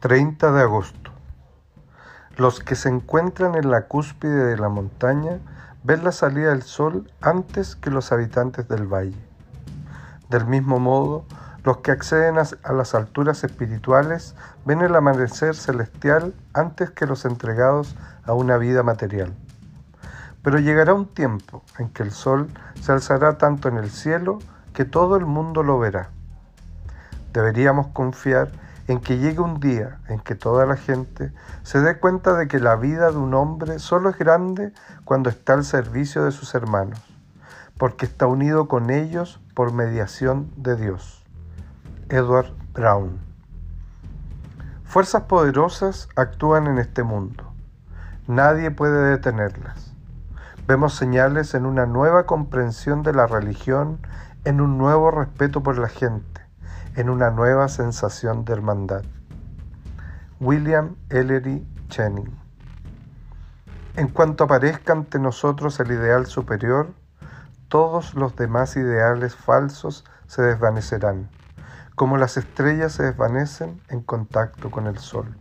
30 de agosto. Los que se encuentran en la cúspide de la montaña ven la salida del sol antes que los habitantes del valle. Del mismo modo, los que acceden a las alturas espirituales ven el amanecer celestial antes que los entregados a una vida material. Pero llegará un tiempo en que el sol se alzará tanto en el cielo que todo el mundo lo verá. Deberíamos confiar en que llegue un día en que toda la gente se dé cuenta de que la vida de un hombre solo es grande cuando está al servicio de sus hermanos, porque está unido con ellos por mediación de Dios. Edward Brown Fuerzas poderosas actúan en este mundo. Nadie puede detenerlas. Vemos señales en una nueva comprensión de la religión, en un nuevo respeto por la gente en una nueva sensación de hermandad. William Ellery Channing. En cuanto aparezca ante nosotros el ideal superior, todos los demás ideales falsos se desvanecerán, como las estrellas se desvanecen en contacto con el sol.